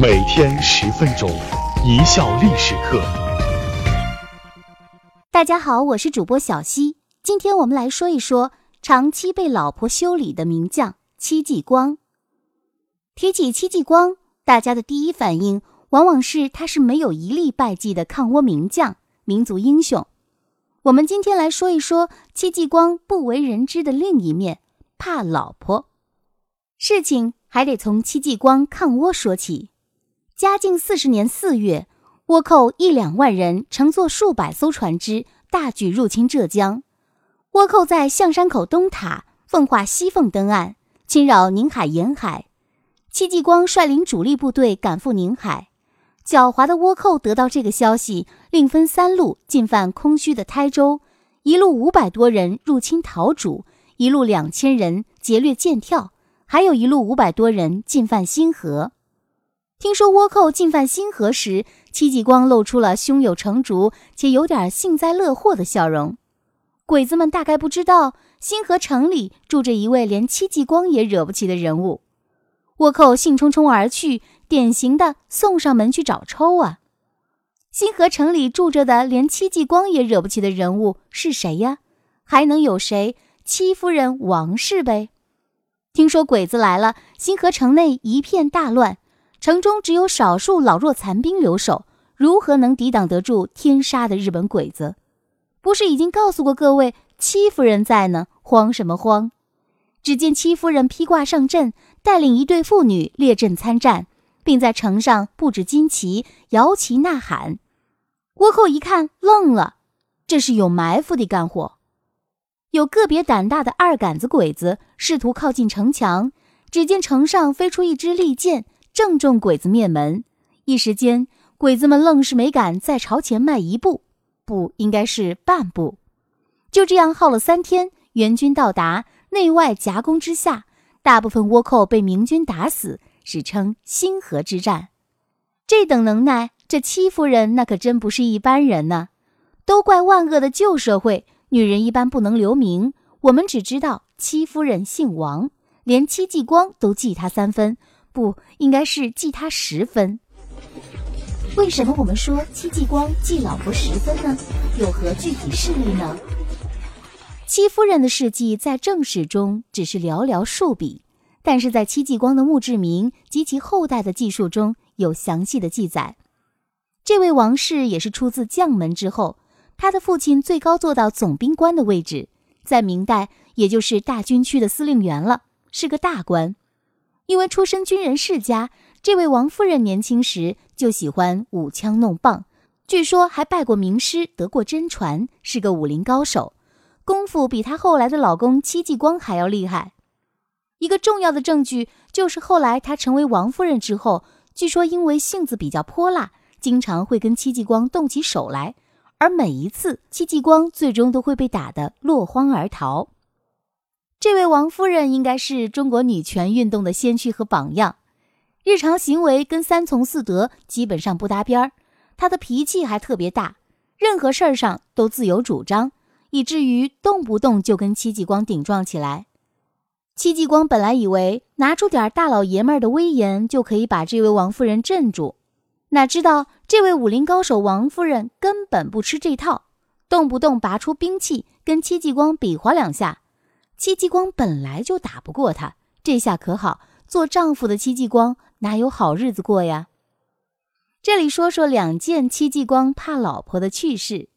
每天十分钟，一笑历史课。大家好，我是主播小溪。今天我们来说一说长期被老婆修理的名将戚继光。提起戚继光，大家的第一反应往往是他是没有一例败绩的抗倭名将、民族英雄。我们今天来说一说戚继光不为人知的另一面——怕老婆。事情还得从戚继光抗倭说起。嘉靖四十年四月，倭寇一两万人乘坐数百艘船只，大举入侵浙江。倭寇在象山口东塔、奉化西凤登岸，侵扰宁海沿海。戚继光率领主力部队赶赴宁海。狡猾的倭寇得到这个消息，另分三路进犯空虚的台州：一路五百多人入侵陶渚，一路两千人劫掠剑跳，还有一路五百多人进犯新河。听说倭寇进犯新河时，戚继光露出了胸有成竹且有点幸灾乐祸的笑容。鬼子们大概不知道，新河城里住着一位连戚继光也惹不起的人物。倭寇兴冲冲而去，典型的送上门去找抽啊！新河城里住着的连戚继光也惹不起的人物是谁呀？还能有谁？戚夫人王氏呗。听说鬼子来了，新河城内一片大乱。城中只有少数老弱残兵留守，如何能抵挡得住天杀的日本鬼子？不是已经告诉过各位，戚夫人在呢，慌什么慌？只见戚夫人披挂上阵，带领一队妇女列阵参战，并在城上布置旌旗，摇旗呐喊。倭寇一看愣了，这是有埋伏的干活。有个别胆大的二杆子鬼子试图靠近城墙，只见城上飞出一支利箭。正中鬼子面门，一时间，鬼子们愣是没敢再朝前迈一步，不应该是半步。就这样耗了三天，援军到达，内外夹攻之下，大部分倭寇被明军打死，史称星河之战。这等能耐，这戚夫人那可真不是一般人呢。都怪万恶的旧社会，女人一般不能留名，我们只知道戚夫人姓王，连戚继光都记他三分。不应该是记他十分？为什么我们说戚继光记老婆十分呢？有何具体事例呢？戚夫人的事迹在正史中只是寥寥数笔，但是在戚继光的墓志铭及其后代的记述中有详细的记载。这位王氏也是出自将门之后，他的父亲最高做到总兵官的位置，在明代也就是大军区的司令员了，是个大官。因为出身军人世家，这位王夫人年轻时就喜欢舞枪弄棒，据说还拜过名师，得过真传，是个武林高手，功夫比她后来的老公戚继光还要厉害。一个重要的证据就是后来她成为王夫人之后，据说因为性子比较泼辣，经常会跟戚继光动起手来，而每一次戚继光最终都会被打得落荒而逃。这位王夫人应该是中国女权运动的先驱和榜样，日常行为跟三从四德基本上不搭边儿。她的脾气还特别大，任何事儿上都自有主张，以至于动不动就跟戚继光顶撞起来。戚继光本来以为拿出点大老爷们儿的威严就可以把这位王夫人镇住，哪知道这位武林高手王夫人根本不吃这套，动不动拔出兵器跟戚继光比划两下。戚继光本来就打不过他，这下可好，做丈夫的戚继光哪有好日子过呀？这里说说两件戚继光怕老婆的趣事。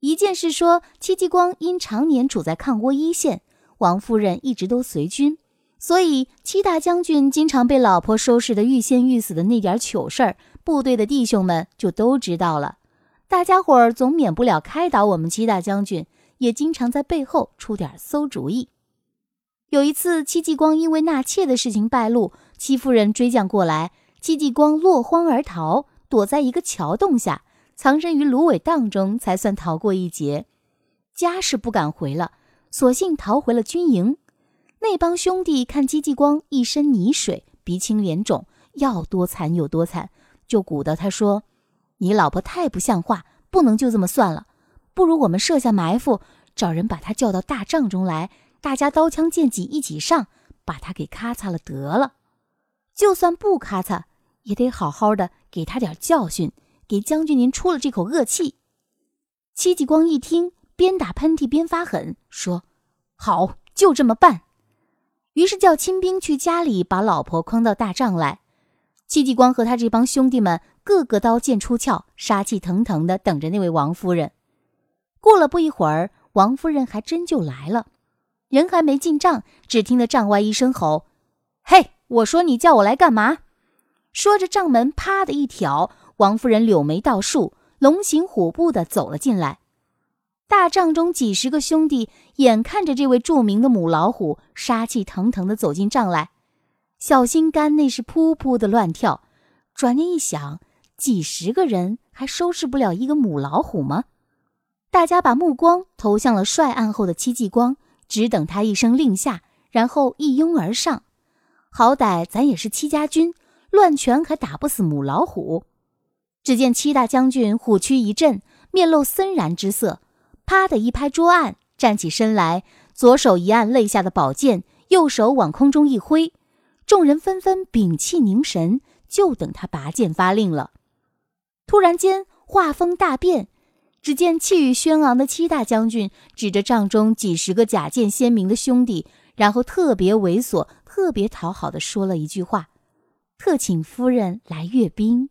一件是说戚继光因常年处在抗倭一线，王夫人一直都随军，所以戚大将军经常被老婆收拾的欲仙欲死的那点糗事儿，部队的弟兄们就都知道了。大家伙儿总免不了开导我们戚大将军，也经常在背后出点馊主意。有一次，戚继光因为纳妾的事情败露，戚夫人追将过来，戚继光落荒而逃，躲在一个桥洞下，藏身于芦苇荡中，才算逃过一劫。家是不敢回了，索性逃回了军营。那帮兄弟看戚继光一身泥水，鼻青脸肿，要多惨有多惨，就鼓捣他说：“你老婆太不像话，不能就这么算了，不如我们设下埋伏，找人把她叫到大帐中来。”大家刀枪剑戟一起上，把他给咔嚓了得了。就算不咔嚓，也得好好的给他点教训，给将军您出了这口恶气。戚继光一听，边打喷嚏边发狠，说：“好，就这么办。”于是叫亲兵去家里把老婆诓到大帐来。戚继光和他这帮兄弟们个个刀剑出鞘，杀气腾腾的等着那位王夫人。过了不一会儿，王夫人还真就来了，人还没进帐，只听得帐外一声吼：“嘿，我说你叫我来干嘛？”说着，帐门啪的一挑，王夫人柳眉倒竖，龙行虎步的走了进来。大帐中几十个兄弟眼看着这位著名的母老虎杀气腾腾的走进帐来，小心肝那是噗噗的乱跳。转念一想，几十个人还收拾不了一个母老虎吗？大家把目光投向了帅案后的戚继光，只等他一声令下，然后一拥而上。好歹咱也是戚家军，乱拳还打不死母老虎。只见戚大将军虎躯一震，面露森然之色，啪的一拍桌案，站起身来，左手一按肋下的宝剑，右手往空中一挥，众人纷纷屏气凝神，就等他拔剑发令了。突然间，画风大变。只见气宇轩昂的戚大将军指着帐中几十个假剑鲜明的兄弟，然后特别猥琐、特别讨好的说了一句话：“特请夫人来阅兵。”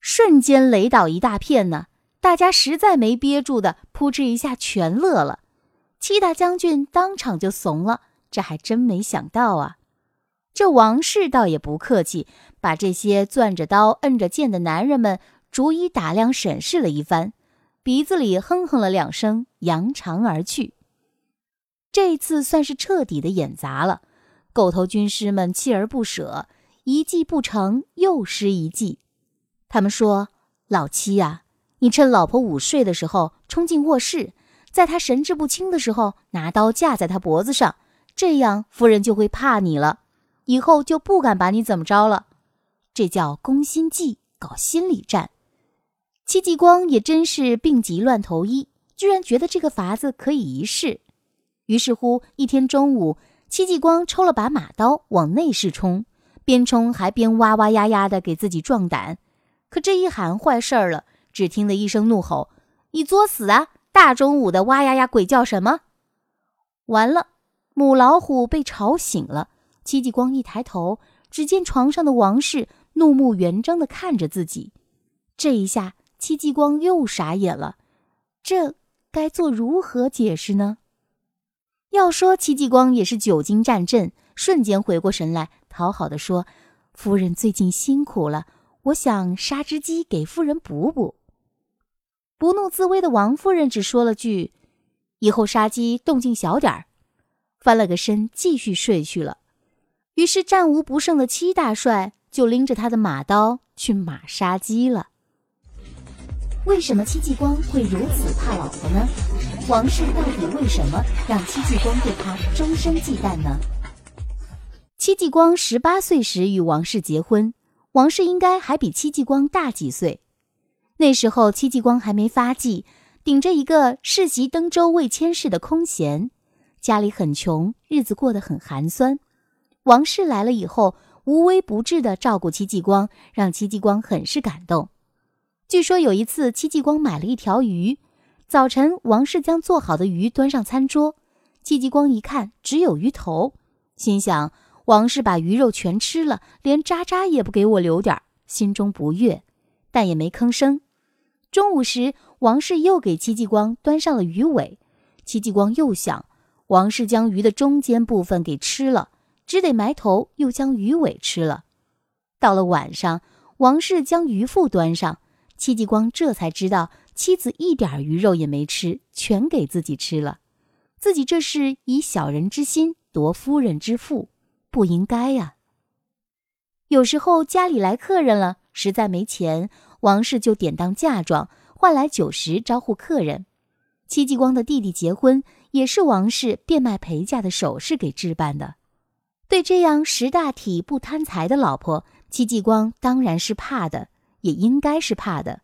瞬间雷倒一大片呢！大家实在没憋住的，扑哧一下全乐了。戚大将军当场就怂了，这还真没想到啊！这王氏倒也不客气，把这些攥着刀、摁着剑的男人们逐一打量审视了一番。鼻子里哼哼了两声，扬长而去。这次算是彻底的演砸了，狗头军师们锲而不舍，一计不成又施一计。他们说：“老七呀，你趁老婆午睡的时候冲进卧室，在她神志不清的时候拿刀架在她脖子上，这样夫人就会怕你了，以后就不敢把你怎么着了。这叫攻心计，搞心理战。”戚继光也真是病急乱投医，居然觉得这个法子可以一试。于是乎，一天中午，戚继光抽了把马刀往内室冲，边冲还边哇哇呀呀的给自己壮胆。可这一喊坏事儿了，只听得一声怒吼：“你作死啊！大中午的哇呀呀鬼叫什么？”完了，母老虎被吵醒了。戚继光一抬头，只见床上的王氏怒目圆睁的看着自己。这一下。戚继光又傻眼了，这该做如何解释呢？要说戚继光也是久经战阵，瞬间回过神来，讨好的说：“夫人最近辛苦了，我想杀只鸡给夫人补补。”不怒自威的王夫人只说了句：“以后杀鸡动静小点儿。”翻了个身，继续睡去了。于是战无不胜的戚大帅就拎着他的马刀去马杀鸡了。为什么戚继光会如此怕老婆呢？王氏到底为什么让戚继光对他终身忌惮呢？戚继光十八岁时与王氏结婚，王氏应该还比戚继光大几岁。那时候戚继光还没发迹，顶着一个世袭登州卫佥事的空衔，家里很穷，日子过得很寒酸。王氏来了以后，无微不至的照顾戚继光，让戚继光很是感动。据说有一次，戚继光买了一条鱼。早晨，王氏将做好的鱼端上餐桌，戚继光一看，只有鱼头，心想：王氏把鱼肉全吃了，连渣渣也不给我留点儿，心中不悦，但也没吭声。中午时，王氏又给戚继光端上了鱼尾，戚继光又想，王氏将鱼的中间部分给吃了，只得埋头又将鱼尾吃了。到了晚上，王氏将鱼腹端上。戚继光这才知道，妻子一点鱼肉也没吃，全给自己吃了。自己这是以小人之心夺夫人之腹，不应该呀。有时候家里来客人了，实在没钱，王氏就典当嫁妆，换来酒食招呼客人。戚继光的弟弟结婚，也是王氏变卖陪嫁的首饰给置办的。对这样识大体、不贪财的老婆，戚继光当然是怕的。也应该是怕的，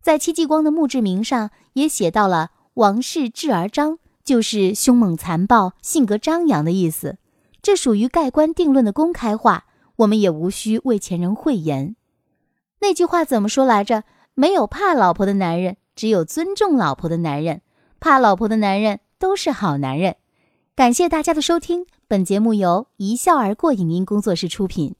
在戚继光的墓志铭上也写到了“王氏智而张”，就是凶猛残暴、性格张扬的意思。这属于盖棺定论的公开话，我们也无需为前人讳言。那句话怎么说来着？没有怕老婆的男人，只有尊重老婆的男人。怕老婆的男人都是好男人。感谢大家的收听，本节目由一笑而过影音工作室出品。